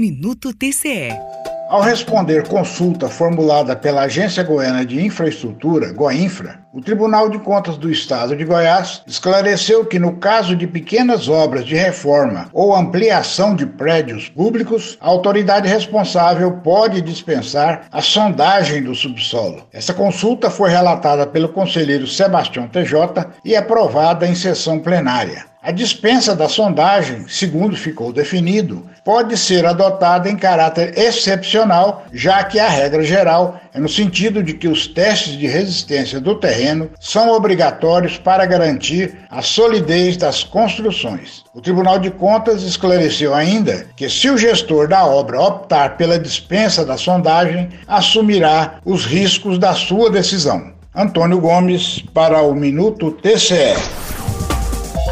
Minuto TCE. Ao responder consulta formulada pela Agência Goiana de Infraestrutura, Goinfra, o Tribunal de Contas do Estado de Goiás esclareceu que, no caso de pequenas obras de reforma ou ampliação de prédios públicos, a autoridade responsável pode dispensar a sondagem do subsolo. Essa consulta foi relatada pelo conselheiro Sebastião TJ e aprovada em sessão plenária. A dispensa da sondagem, segundo ficou definido, pode ser adotada em caráter excepcional, já que a regra geral é no sentido de que os testes de resistência do terreno são obrigatórios para garantir a solidez das construções. O Tribunal de Contas esclareceu ainda que, se o gestor da obra optar pela dispensa da sondagem, assumirá os riscos da sua decisão. Antônio Gomes, para o Minuto TCE.